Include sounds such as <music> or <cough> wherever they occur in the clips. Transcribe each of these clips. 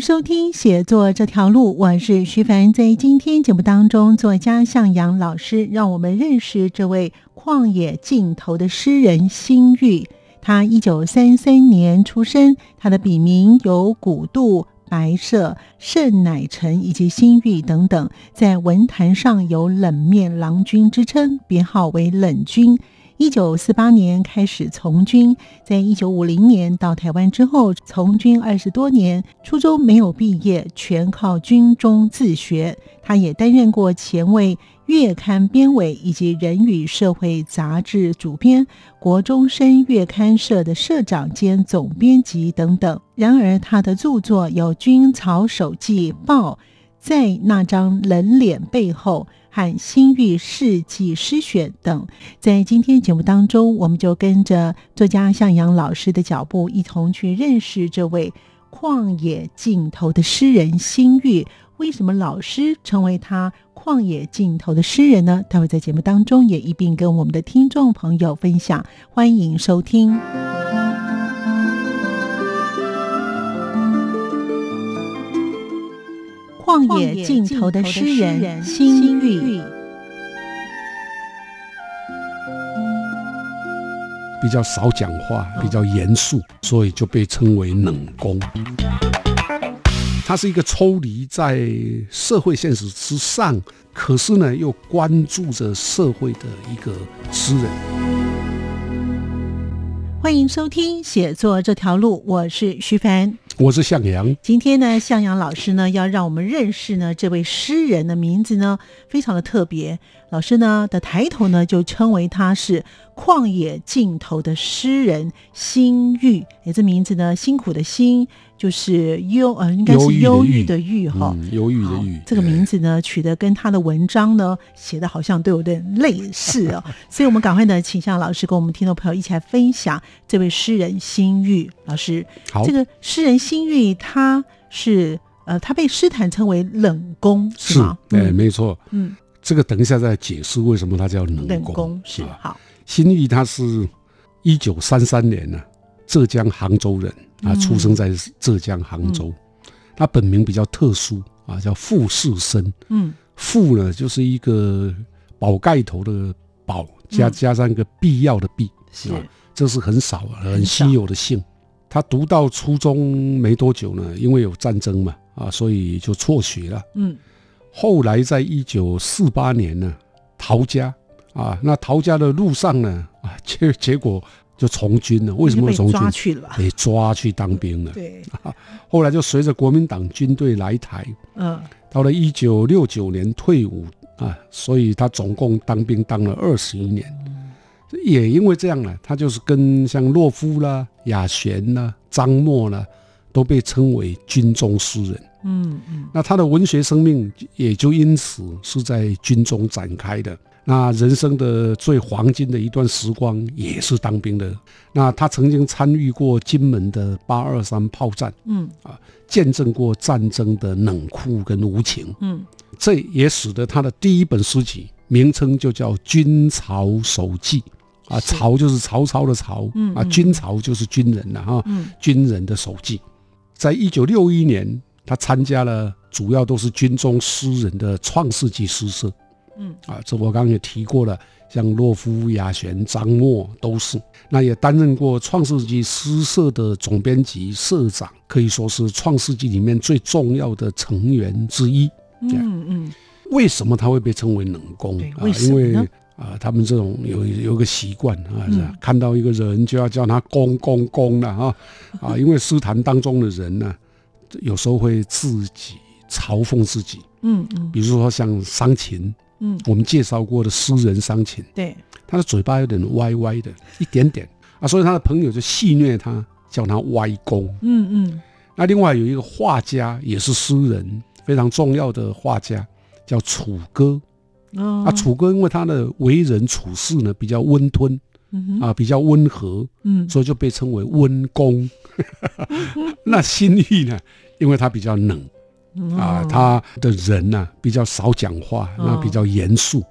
收听《写作这条路》，我是徐凡。在今天节目当中，作家向阳老师让我们认识这位旷野尽头的诗人辛玉。他一九三三年出生，他的笔名有古渡、白舍、盛乃臣以及辛玉等等，在文坛上有“冷面郎君”之称，编号为冷君。一九四八年开始从军，在一九五零年到台湾之后，从军二十多年，初中没有毕业，全靠军中自学。他也担任过前卫月刊编委以及人与社会杂志主编、国中生月刊社的社长兼总编辑等等。然而，他的著作有《军曹手记报》。在那张冷脸背后，和《新域世纪诗选》等，在今天节目当中，我们就跟着作家向阳老师的脚步，一同去认识这位旷野尽头的诗人新域。为什么老师成为他旷野尽头的诗人呢？待会在节目当中也一并跟我们的听众朋友分享。欢迎收听。旷野尽头的诗人心玉，比较少讲话，比较严肃，所以就被称为冷宫。他是一个抽离在社会现实之上，可是呢又关注着社会的一个诗人。欢迎收听写作这条路，我是徐凡。我是向阳，今天呢，向阳老师呢要让我们认识呢这位诗人的名字呢非常的特别，老师呢的抬头呢就称为他是旷野尽头的诗人辛玉，哎，这名字呢辛苦的辛就是忧呃应该是忧郁的郁哈，忧郁的郁，这个名字呢取得跟他的文章呢写的好像都有点类似哦，<laughs> 所以我们赶快呢请向老师跟我们听众朋友一起来分享这位诗人辛玉老师，好，这个诗人。新玉他是呃，他被诗坛称为冷宫，是吗？哎，没错。嗯，这个等一下再解释为什么他叫冷冷宫是好。新玉他是一九三三年呢，浙江杭州人啊，出生在浙江杭州。他本名比较特殊啊，叫傅士生。嗯，傅呢就是一个宝盖头的宝，加加上一个必要的必，是这是很少很稀有的姓。他读到初中没多久呢，因为有战争嘛，啊，所以就辍学了。嗯，后来在一九四八年呢，逃家啊，那逃家的路上呢，啊，结结果就从军了。为什么从军？抓去了，被抓去当兵了。对，<laughs> 后来就随着国民党军队来台，嗯，到了一九六九年退伍啊，所以他总共当兵当了二十一年。也因为这样呢，他就是跟像洛夫啦、雅璇啦、张默啦，都被称为军中诗人。嗯嗯，那他的文学生命也就因此是在军中展开的。那人生的最黄金的一段时光也是当兵的。那他曾经参与过金门的八二三炮战，嗯啊，见证过战争的冷酷跟无情。嗯，这也使得他的第一本诗集名称就叫《军曹手记》。啊，曹就是曹操的曹，啊，军曹就是军人了哈，军人的手记，在一九六一年，他参加了主要都是军中诗人的创世纪诗社，嗯，啊，这我刚刚也提过了，像洛夫、雅璇、张默都是，那也担任过创世纪诗社的总编辑、社长，可以说是创世纪里面最重要的成员之一。嗯嗯，为什么他会被称为冷宫啊？因为啊，他们这种有有个习惯啊，是看到一个人就要叫他公公公了啊啊，因为诗坛当中的人呢，有时候会自己嘲讽自己，嗯嗯，比如说像商禽，嗯，我们介绍过的诗人商禽，对，他的嘴巴有点歪歪的，一点点啊，所以他的朋友就戏谑他，叫他歪公。嗯嗯。那另外有一个画家，也是诗人，非常重要的画家，叫楚歌。啊，楚歌因为他的为人处事呢比较温吞，啊比较温和，嗯，所以就被称为温公。<laughs> 那心玉呢，因为他比较冷，啊，他的人呢比较少讲话，那比较严肃。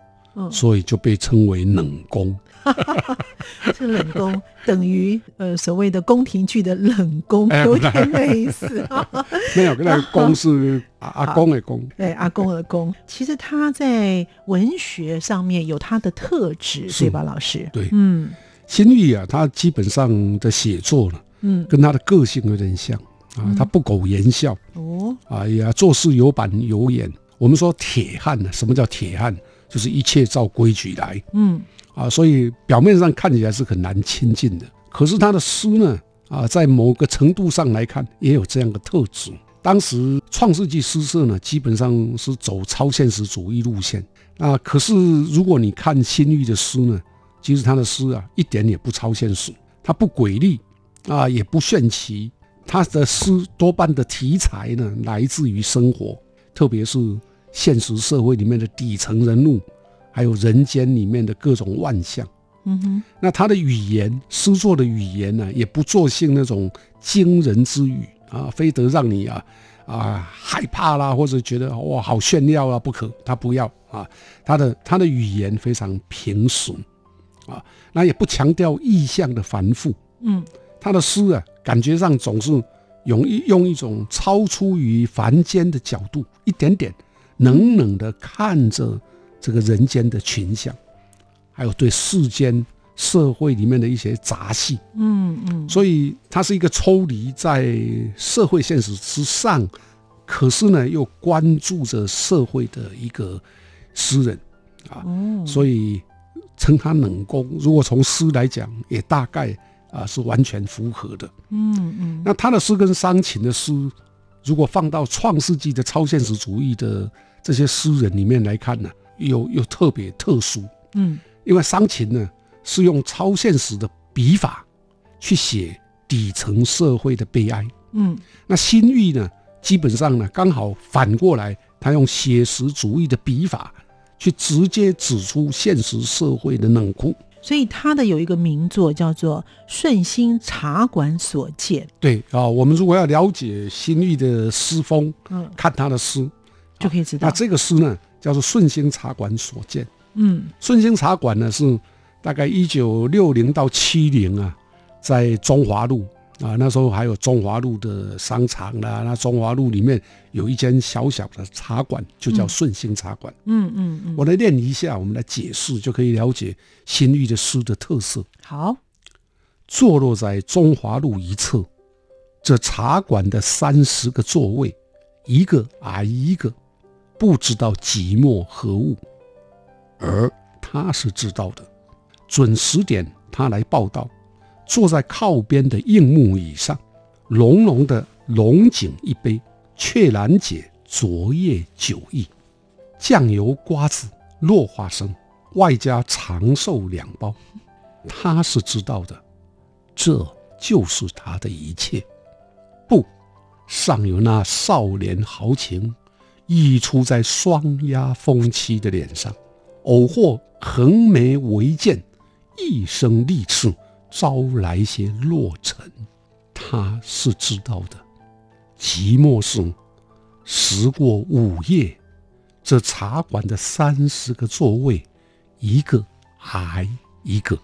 所以就被称为冷宫，<laughs> 这冷宫等于呃所谓的宫廷剧的冷宫，有点类似。<laughs> 没有，那个 <laughs> 宫是阿阿公的宫，对，阿公的宫。其实他在文学上面有他的特质，对吧，老师？对，嗯，新玉啊，他基本上的写作呢，嗯，跟他的个性有点像啊，他不苟言笑，哦，哎呀，做事有板有眼。我们说铁汉呢，什么叫铁汉？就是一切照规矩来，嗯啊，所以表面上看起来是很难亲近的。可是他的诗呢，啊，在某个程度上来看，也有这样的特质。当时创世纪诗社呢，基本上是走超现实主义路线啊。可是如果你看新玉的诗呢，其实他的诗啊，一点也不超现实，他不诡丽啊，也不炫奇。他的诗多半的题材呢，来自于生活，特别是。现实社会里面的底层人物，还有人间里面的各种万象，嗯哼，那他的语言诗作的语言呢，也不作性那种惊人之语啊，非得让你啊啊害怕啦，或者觉得哇好炫耀啊不可，他不要啊，他的他的语言非常平俗啊，那也不强调意象的繁复，嗯，他的诗啊，感觉上总是用一用一种超出于凡间的角度，一点点。冷冷的看着这个人间的群像，还有对世间社会里面的一些杂戏，嗯嗯，所以他是一个抽离在社会现实之上，可是呢又关注着社会的一个诗人啊，所以称他冷宫。如果从诗来讲，也大概啊是完全符合的，嗯嗯。那他的诗跟伤情的诗，如果放到创世纪的超现实主义的。这些诗人里面来看呢，又又特别特殊，嗯，因为伤情呢是用超现实的笔法去写底层社会的悲哀，嗯，那新玉呢，基本上呢刚好反过来，他用写实主义的笔法去直接指出现实社会的冷酷，所以他的有一个名作叫做《顺心茶馆所见》。对啊，我们如果要了解新玉的诗风，嗯，看他的诗。就可以知道，那这个诗呢，叫做《顺兴茶馆所见》。嗯，顺兴茶馆呢是大概一九六零到七零啊，在中华路啊，那时候还有中华路的商场啦。那中华路里面有一间小小的茶馆，就叫顺兴茶馆。嗯嗯嗯，我来念一下，我们来解释，就可以了解新玉的诗的特色。好，坐落在中华路一侧，这茶馆的三十个座位，一个挨一个。不知道寂寞何物，而他是知道的。准时点，他来报道，坐在靠边的硬木椅上，浓浓的龙井一杯，却难解昨夜酒意。酱油瓜子落花生，外加长寿两包，他是知道的。这就是他的一切。不，尚有那少年豪情。溢出在双压风妻的脸上，偶或横眉为剑，一声利刺，招来些落尘。他是知道的。寂寞是时过午夜，这茶馆的三十个座位，一个挨一个。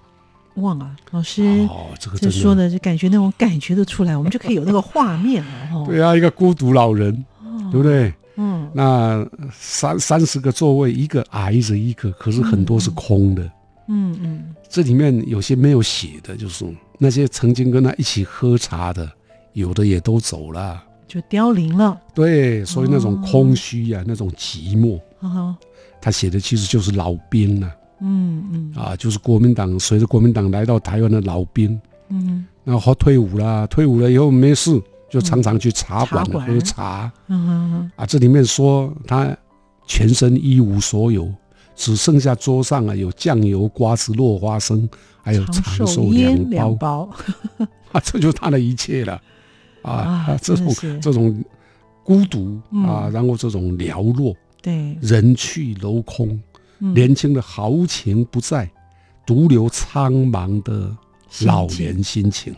忘了，老师，哦，这个这说的就感觉那种感觉都出来，我们就可以有那个画面了。对啊，一个孤独老人，对不对？嗯，那三三十个座位，一个挨着一个，可是很多是空的。嗯嗯嗯，这里面有些没有写的，就是那些曾经跟他一起喝茶的，有的也都走了，就凋零了。对，所以那种空虚呀，那种寂寞，他写的其实就是老兵了。嗯嗯，啊，就是国民党随着国民党来到台湾的老兵。嗯，然后退伍了，退伍了以后没事。就常常去茶馆喝茶，嗯啊，这里面说他全身一无所有，只剩下桌上啊有酱油、瓜子、落花生，还有长寿两包，<laughs> 啊，这就是他的一切了，啊，这种这种孤独啊，然后这种寥落，对，人去楼空，年轻的豪情不在，独留苍茫的老年心情。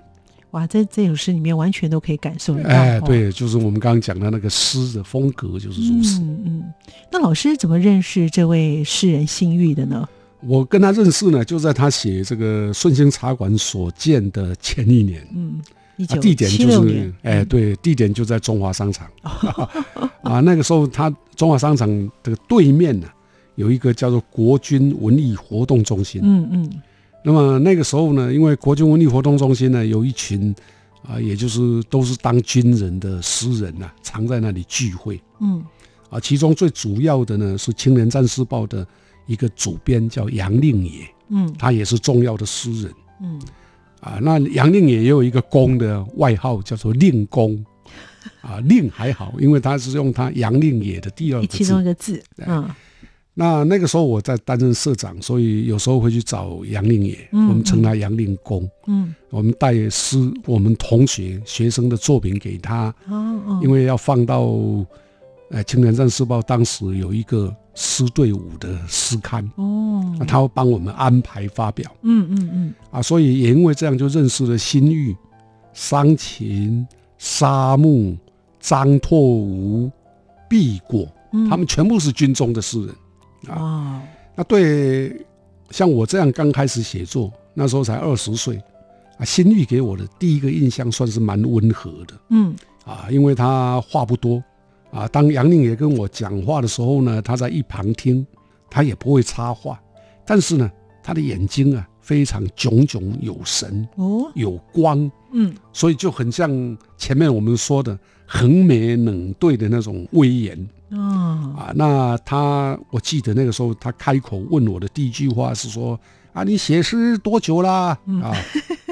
哇，在这首诗里面完全都可以感受得到。哎，对，就是我们刚刚讲的那个诗的风格就是如此。嗯嗯。那老师怎么认识这位诗人辛玉的呢？我跟他认识呢，就在他写这个顺兴茶馆所见的前一年。嗯，地点就是，哎，对，地点就在中华商场。啊，那个时候他中华商场的对面呢，有一个叫做国军文艺活动中心。嗯嗯。那么那个时候呢，因为国军文艺活动中心呢，有一群啊，也就是都是当军人的诗人呐，常在那里聚会。嗯，啊，其中最主要的呢是《青年战士报》的一个主编叫杨令野。嗯，他也是重要的诗人。嗯，啊，那杨令野也有一个公的外号叫做令公。啊，令还好，因为他是用他杨令野的第二个字。<laughs> 其中一个字。嗯。那那个时候我在担任社长，所以有时候会去找杨令野，我们称他杨令公。嗯，我们带诗，我们同学学生的作品给他。哦因为要放到呃《青年战士报》，当时有一个诗队伍的诗刊。哦。他会帮我们安排发表。嗯嗯嗯。啊，所以也因为这样，就认识了新玉、桑琴、沙木、张拓吾、毕果，他们全部是军中的诗人。啊，那对像我这样刚开始写作，那时候才二十岁，啊，新玉给我的第一个印象算是蛮温和的，嗯，啊，因为他话不多，啊，当杨令也跟我讲话的时候呢，他在一旁听，他也不会插话，但是呢，他的眼睛啊非常炯炯有神，哦，有光，嗯，所以就很像前面我们说的横眉冷对的那种威严。啊，那他，我记得那个时候，他开口问我的第一句话是说：“啊，你写诗多久啦？”啊，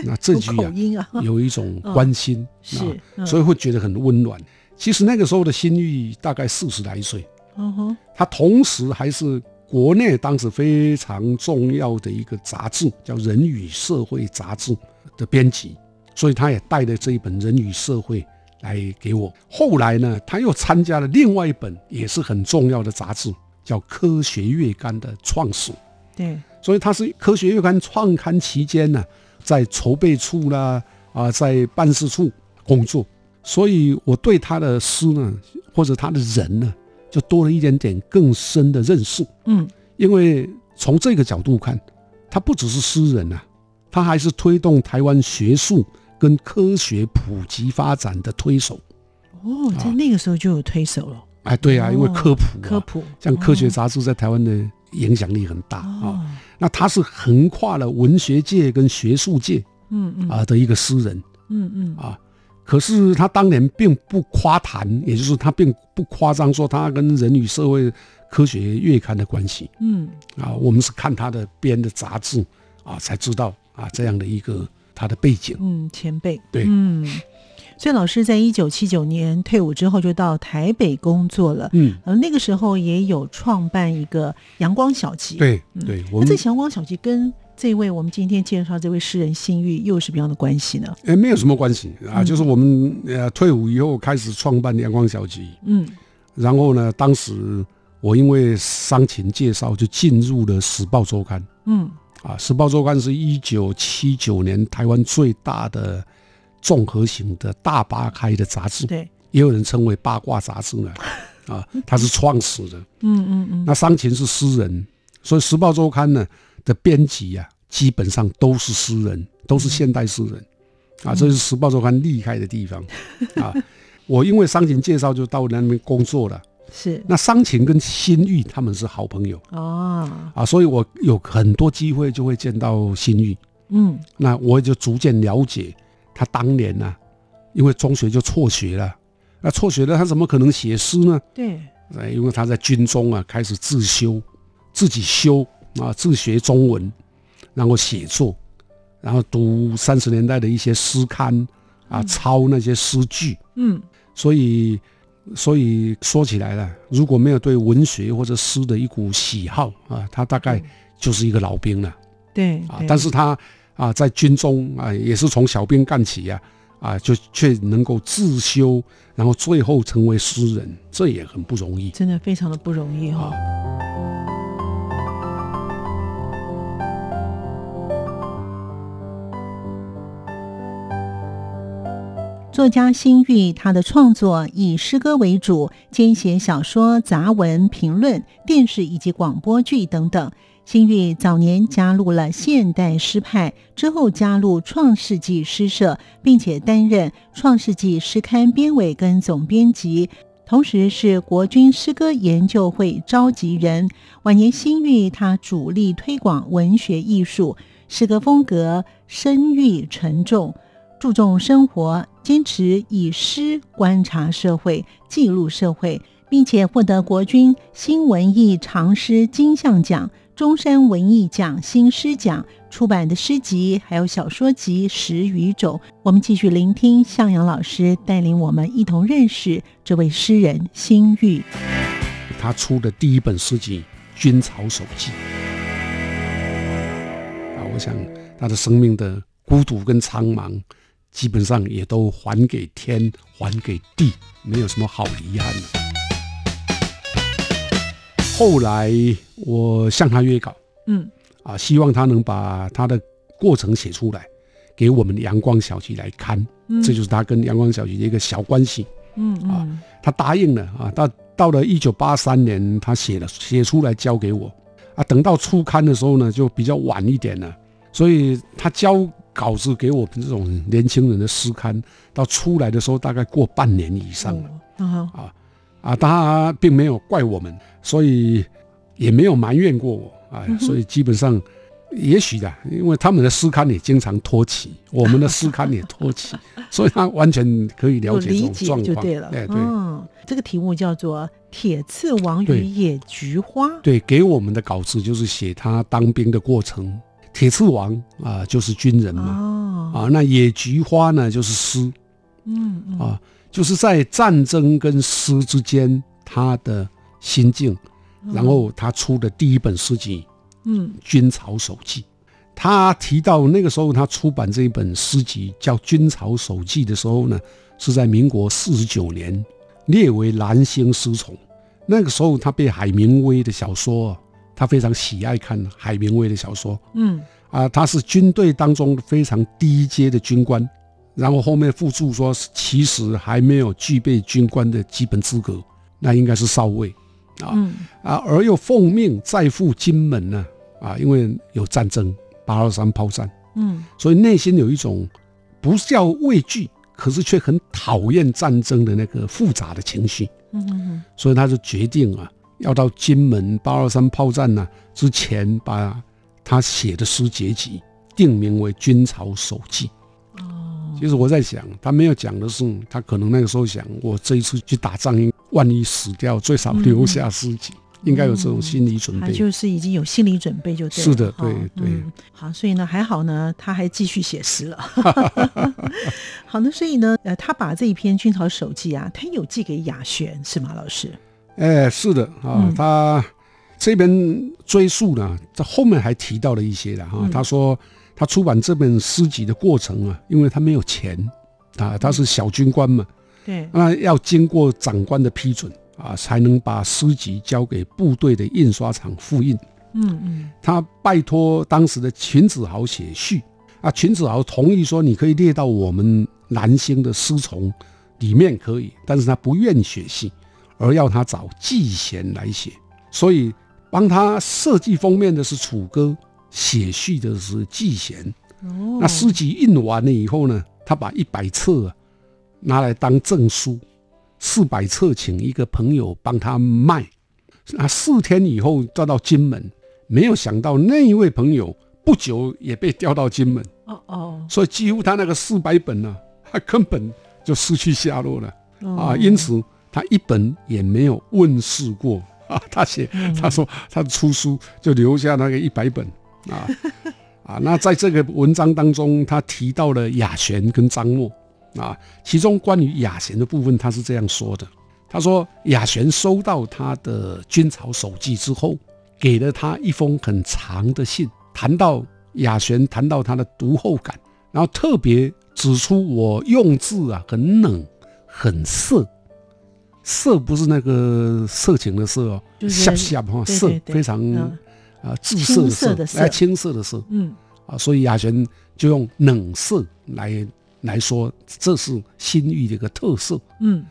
那这句 <laughs> 啊，有一种关心，<laughs> 是，所以会觉得很温暖。其实那个时候的心玉大概四十来岁，嗯哼，他同时还是国内当时非常重要的一个杂志，叫《人与社会》杂志的编辑，所以他也带了这一本《人与社会》。来给我。后来呢，他又参加了另外一本也是很重要的杂志，叫《科学月刊》的创始。对，所以他是《科学月刊》创刊期间呢，在筹备处啦啊，在办事处工作。所以我对他的诗呢，或者他的人呢，就多了一点点更深的认识。嗯，因为从这个角度看，他不只是诗人啊，他还是推动台湾学术。跟科学普及发展的推手，哦，在那个时候就有推手了。哎，对啊，因为科普，科普，像科学杂志在台湾的影响力很大啊。那他是横跨了文学界跟学术界，嗯嗯啊的一个诗人，嗯嗯啊。可是他当年并不夸谈，也就是他并不夸张说他跟《人与社会科学月刊》的关系，嗯啊，我们是看他的编的杂志啊，才知道啊这样的一个。他的背景，嗯，前辈，对，嗯，所以老师在一九七九年退伍之后就到台北工作了，嗯，呃那个时候也有创办一个阳光小集，对，对，那这阳光小集跟这位我们今天介绍这位诗人新玉又是什么样的关系呢？哎，没有什么关系啊，就是我们呃退伍以后开始创办阳光小集，嗯，然后呢，当时我因为伤情介绍就进入了《时报周刊》，嗯。啊，《时报周刊》是一九七九年台湾最大的综合型的大八开的杂志，对，也有人称为八卦杂志呢。<laughs> 啊，他是创始的。嗯嗯嗯。那商琴是诗人，所以《时报周刊》呢的编辑啊，基本上都是诗人，都是现代诗人。啊，这是《时报周刊》厉害的地方。啊，<laughs> 我因为商琴介绍就到那边工作了。是，那商琴跟新玉他们是好朋友。哦，啊，所以我有很多机会就会见到新玉，嗯，那我就逐渐了解他当年呢，因为中学就辍学了，那辍学了他怎么可能写诗呢？对，因为他在军中啊开始自修，自己修啊自学中文，然后写作，然后读三十年代的一些诗刊啊，抄那些诗句，嗯，所以。所以说起来了，如果没有对文学或者诗的一股喜好啊，他大概就是一个老兵了。对啊，但是他啊，在军中啊，也是从小兵干起呀，啊，就却能够自修，然后最后成为诗人，这也很不容易，真的非常的不容易哈。作家辛玉，他的创作以诗歌为主，兼写小说、杂文、评论、电视以及广播剧等等。辛玉早年加入了现代诗派，之后加入创世纪诗社，并且担任创世纪诗刊编委跟总编辑，同时是国军诗歌研究会召集人。晚年新玉他主力推广文学艺术，诗歌风格深郁沉重。注重生活，坚持以诗观察社会、记录社会，并且获得国军新文艺长诗金像奖、中山文艺奖新诗奖。出版的诗集还有小说集十余种。我们继续聆听向阳老师带领我们一同认识这位诗人辛玉。他出的第一本诗集《军曹手记》啊，我想他的生命的孤独跟苍茫。基本上也都还给天，还给地，没有什么好遗憾。的。后来我向他约稿，嗯，啊，希望他能把他的过程写出来，给我们阳光小集来看，这就是他跟阳光小集的一个小关系，嗯啊，他答应了啊，到到了一九八三年，他写了写出来交给我，啊，等到初刊的时候呢，就比较晚一点了，所以他交。稿子给我们这种年轻人的诗刊，到出来的时候大概过半年以上了。啊啊，他并没有怪我们，所以也没有埋怨过我啊。所以基本上，也许的，因为他们的诗刊也经常托起，我们的诗刊也托起，<laughs> 所以他完全可以了解这种状况。对了，对对。这个题目叫做《铁刺王与野菊花》。对，给我们的稿子就是写他当兵的过程。铁刺王啊，就是军人嘛，啊，那野菊花呢，就是诗，嗯啊，就是在战争跟诗之间，他的心境，然后他出的第一本诗集，嗯，《军曹手记》，他提到那个时候他出版这一本诗集叫《军曹手记》的时候呢，是在民国四十九年，列为蓝星诗丛。那个时候他被海明威的小说。他非常喜爱看海明威的小说，嗯。啊，他是军队当中非常低阶的军官，然后后面附注说，其实还没有具备军官的基本资格，那应该是少尉，啊啊，而又奉命再赴金门呢，啊，因为有战争，八二三炮战，嗯，所以内心有一种不叫畏惧，可是却很讨厌战争的那个复杂的情绪，嗯嗯，所以他就决定啊。要到金门八二三炮战呢之前，把他写的诗结集定名为《军曹手记》。哦，其实我在想，他没有讲的是，他可能那个时候想，我这一次去打仗，万一死掉，最少留下诗集，应该有这种心理准备。他就是已经有心理准备，就对。是的，对对。好，所以呢，还好呢，他还继续写诗了。<laughs> 好，那所以呢，呃，他把这一篇《军曹手记》啊，他有寄给雅璇，是吗，老师？哎，是的啊，他这边追溯呢，在后面还提到了一些的哈。他说他出版这本诗集的过程啊，因为他没有钱啊，他是小军官嘛，对，那要经过长官的批准啊，才能把诗集交给部队的印刷厂复印。嗯嗯，他拜托当时的秦子豪写序啊，秦子豪同意说你可以列到我们南星的诗丛里面可以，但是他不愿意写信。而要他找季贤来写，所以帮他设计封面的是楚歌，写序的是季贤。哦，那诗集印完了以后呢，他把一百册啊拿来当证书，四百册请一个朋友帮他卖。那四天以后调到金门，没有想到那一位朋友不久也被调到金门。哦哦，所以几乎他那个四百本呢，他根本就失去下落了啊，因此。他一本也没有问世过啊！他写，他说他的出书就留下那个一百本啊 <laughs> 啊！那在这个文章当中，他提到了雅璇跟张默啊，其中关于雅璇的部分，他是这样说的：他说雅璇收到他的军曹手记之后，给了他一封很长的信，谈到雅璇谈到他的读后感，然后特别指出我用字啊很冷很色，色不是那个色情的色哦，下下哈色非常啊紫色的色，哎青色的色，嗯。啊，所以雅璇就用冷色来来说，这是新玉的一个特色，嗯。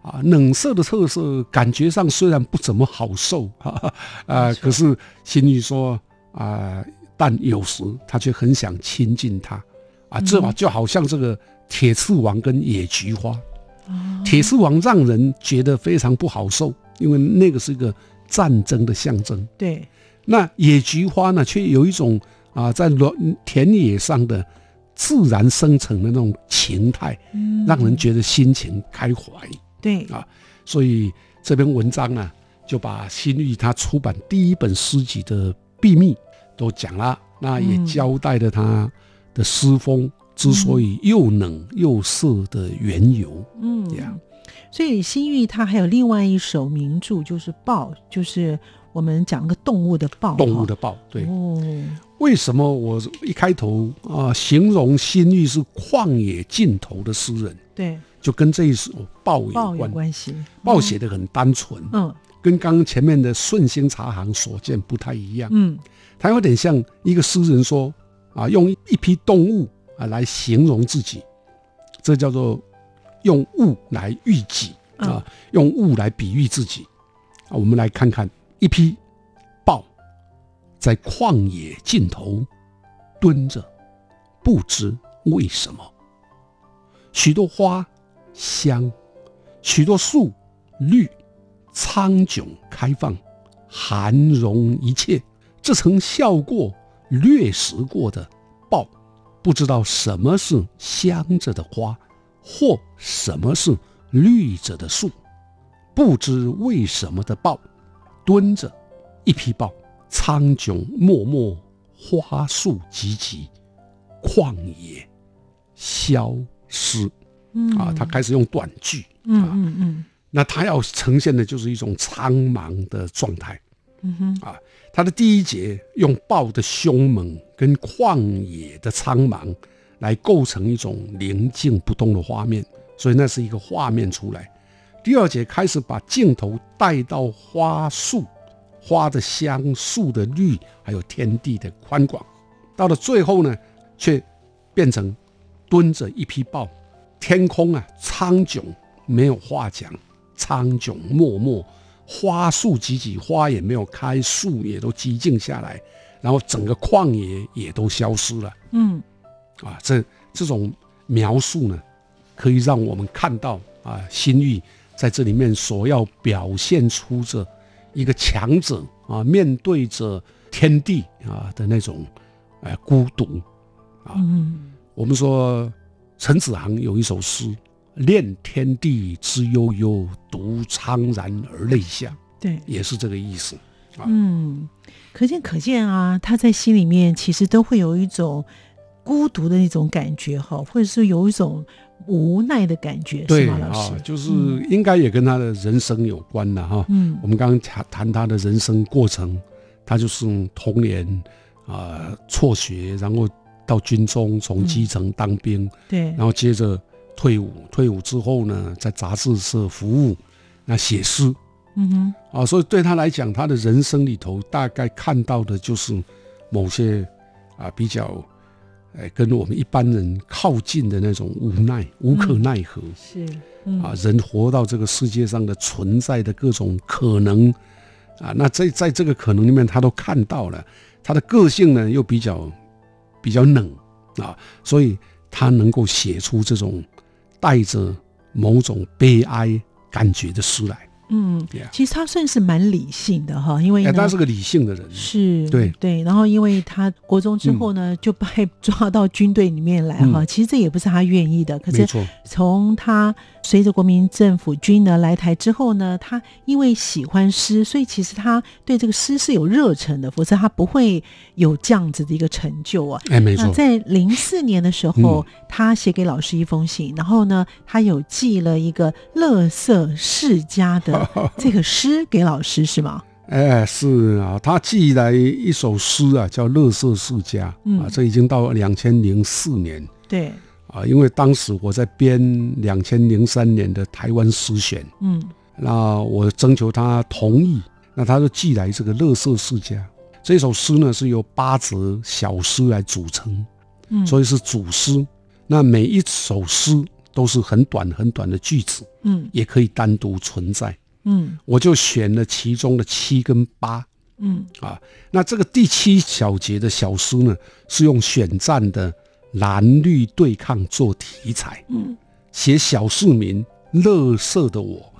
啊，冷色的特色，感觉上虽然不怎么好受，<laughs> 啊，可是心里说啊，但有时他却很想亲近他，啊，这把就好像这个铁刺王跟野菊花，铁丝网让人觉得非常不好受，因为那个是一个战争的象征。对，那野菊花呢，却有一种啊，在田田野上的自然生成的那种情态，让人觉得心情开怀。对啊，所以这篇文章呢，就把新玉他出版第一本诗集的秘密都讲了，那也交代了他的诗风之所以又冷又涩的缘由。嗯，这样。所以新玉他还有另外一首名著，就是《豹》，就是我们讲个动物的豹。动物的豹，对。哦为什么我一开头啊，形容新玉是旷野尽头的诗人？对。就跟这一首豹有关系，报写的很单纯，嗯，跟刚刚前面的顺心茶行所见不太一样，嗯，它有点像一个诗人说啊，用一批动物啊来形容自己，这叫做用物来喻己啊，用物来比喻自己啊。我们来看看一匹豹在旷野尽头蹲着，不知为什么，许多花。香，许多树绿，苍穹开放，涵容一切。这曾笑过、掠食过的豹，不知道什么是香着的花，或什么是绿着的树。不知为什么的豹，蹲着，一匹豹，苍穹默默，花树寂寂，旷野消失。啊，他开始用短句，嗯嗯嗯，那他要呈现的就是一种苍茫的状态，嗯哼，啊，他的第一节用豹的凶猛跟旷野的苍茫来构成一种宁静不动的画面，所以那是一个画面出来。第二节开始把镜头带到花树，花的香，树的绿，还有天地的宽广，到了最后呢，却变成蹲着一批豹。天空啊，苍穹没有话讲，苍穹默默，花树寂寂，花也没有开，树也都寂静下来，然后整个旷野也都消失了。嗯，啊，这这种描述呢，可以让我们看到啊，心玉在这里面所要表现出这一个强者啊，面对着天地啊的那种哎孤独啊。嗯，我们说。陈子昂有一首诗：“恋天地之悠悠，独怆然而泪下。”对，也是这个意思。啊嗯，可见可见啊，他在心里面其实都会有一种孤独的那种感觉哈，或者是有一种无奈的感觉，是吗，老师？就是应该也跟他的人生有关的哈。嗯，我们刚刚谈谈他的人生过程，他就是童年啊辍学，然后。到军中，从基层当兵，对，然后接着退伍，退伍之后呢，在杂志社服务，那写诗，嗯哼，啊，所以对他来讲，他的人生里头大概看到的就是某些啊比较，哎，跟我们一般人靠近的那种无奈、无可奈何，是，啊，人活到这个世界上的存在的各种可能，啊，那在在这个可能里面，他都看到了，他的个性呢又比较。比较冷啊，所以他能够写出这种带着某种悲哀感觉的书来。嗯，其实他算是蛮理性的哈，因为他是个理性的人，是对对。然后因为他国中之后呢，就被抓到军队里面来哈，其实这也不是他愿意的。可是从他随着国民政府军呢来台之后呢，他因为喜欢诗，所以其实他对这个诗是有热忱的，否则他不会有这样子的一个成就啊。哎，没错。在零四年的时候，他写给老师一封信，然后呢，他有寄了一个《乐色世家》的。<laughs> 这个诗给老师是吗？<laughs> 哎，是啊，他寄来一首诗啊，叫《乐色世家》啊，这已经到两千零四年。对啊，因为当时我在编两千零三年的台湾诗选，嗯，那我征求他同意，那他就寄来这个《乐色世家》这首诗呢，是由八则小诗来组成，嗯，所以是组诗。那每一首诗都是很短很短的句子，嗯，也可以单独存在。嗯，我就选了其中的七跟八，嗯。啊，那这个第七小节的小诗呢，是用选战的蓝绿对抗做题材，嗯，写小市民乐色的我，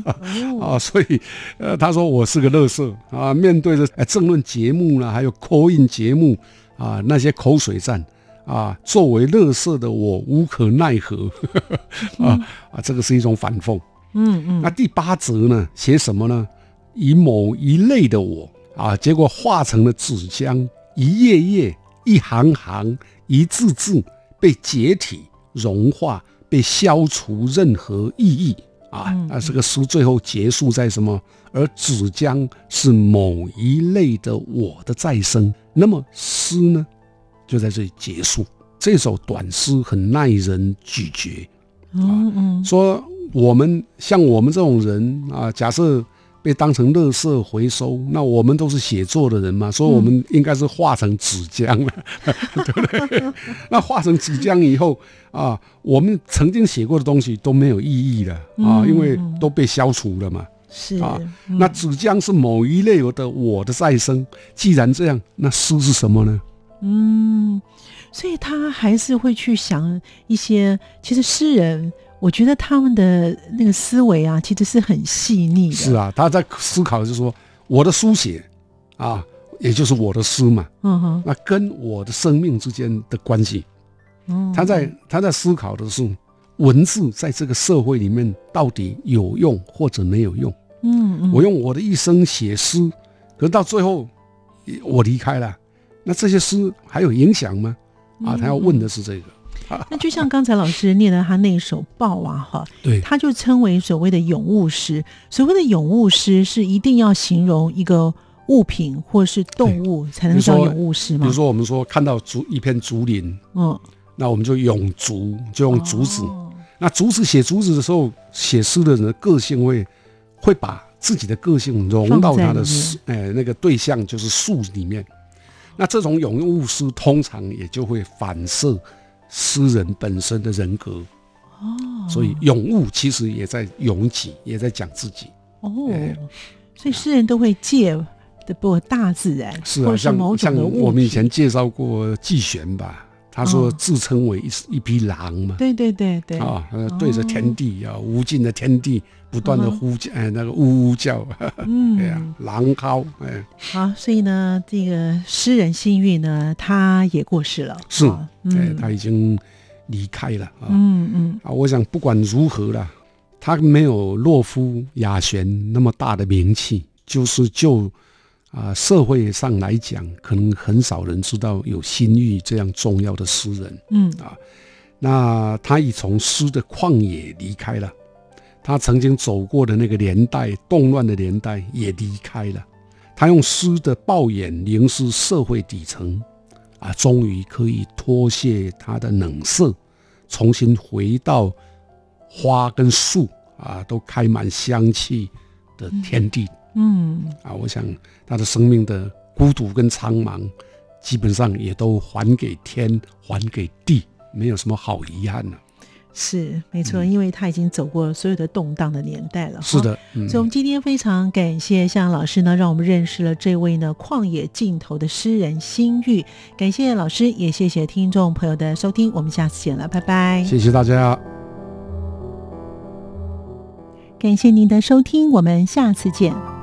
<laughs> 啊，所以呃，他说我是个乐色啊，面对着政论节目呢，还有口音节目啊，那些口水战啊，作为乐色的我无可奈何，<laughs> 啊啊，这个是一种反讽。嗯嗯，那第八则呢？写什么呢？以某一类的我啊，结果化成了纸浆，一页页、一行行、一字字被解体、融化，被消除任何意义啊！那这个诗最后结束在什么？而纸浆是某一类的我的再生。那么诗呢，就在这里结束。这首短诗很耐人咀嚼。嗯嗯，说。我们像我们这种人啊，假设被当成垃圾回收，那我们都是写作的人嘛，所以我们应该是化成纸浆了，<laughs> 对不对？那化成纸浆以后啊，我们曾经写过的东西都没有意义了啊，因为都被消除了嘛。是啊，那纸浆是某一类的我的再生。既然这样，那诗是什么呢？嗯，所以他还是会去想一些，其实诗人。我觉得他们的那个思维啊，其实是很细腻的。是啊，他在思考，就是说我的书写啊，也就是我的诗嘛。嗯哼。那跟我的生命之间的关系，嗯，他在他在思考的是文字在这个社会里面到底有用或者没有用。嗯嗯。我用我的一生写诗，可是到最后我离开了，那这些诗还有影响吗？啊，他要问的是这个。<laughs> 那就像刚才老师念的他那一首《报》啊，哈，对，他就称为所谓的咏物诗。所谓的咏物诗是一定要形容一个物品或是动物才能叫咏物诗吗？比如说我们说看到竹一片竹林，嗯，那我们就咏竹，就用竹子。那竹子写竹子的时候，写诗的人的个性会会把自己的个性融到他的诗，哎，那个对象就是树里面。那这种咏物诗通常也就会反射。诗人本身的人格哦，所以咏物其实也在咏己，也在讲自己哦。所以诗人都会借的不大自然，是啊，像像我们以前介绍过季玄吧。他说自称为一一匹狼嘛，对对对对。啊，对着天地啊，无尽的天地不断的呼叫，哎，那个呜呜叫，嗯，对 <laughs> 呀，狼嚎，哎，好，所以呢，这个诗人幸运呢，他也过世了，是，哎，他已经离开了啊，嗯嗯，啊，我想不管如何了，他没有洛夫雅璇那么大的名气，就是就。啊，社会上来讲，可能很少人知道有心玉这样重要的诗人。嗯啊，那他已从诗的旷野离开了，他曾经走过的那个年代，动乱的年代也离开了。他用诗的暴眼凝视社会底层，啊，终于可以脱卸他的冷色，重新回到花跟树啊都开满香气的天地。嗯啊，我想他的生命的孤独跟苍茫，基本上也都还给天，还给地，没有什么好遗憾了。是没错，因为他已经走过所有的动荡的年代了。是的，所以我们今天非常感谢向老师呢，让我们认识了这位呢旷野尽头的诗人心玉。感谢老师，也谢谢听众朋友的收听，我们下次见了，拜拜。谢谢大家。感谢您的收听，我们下次见。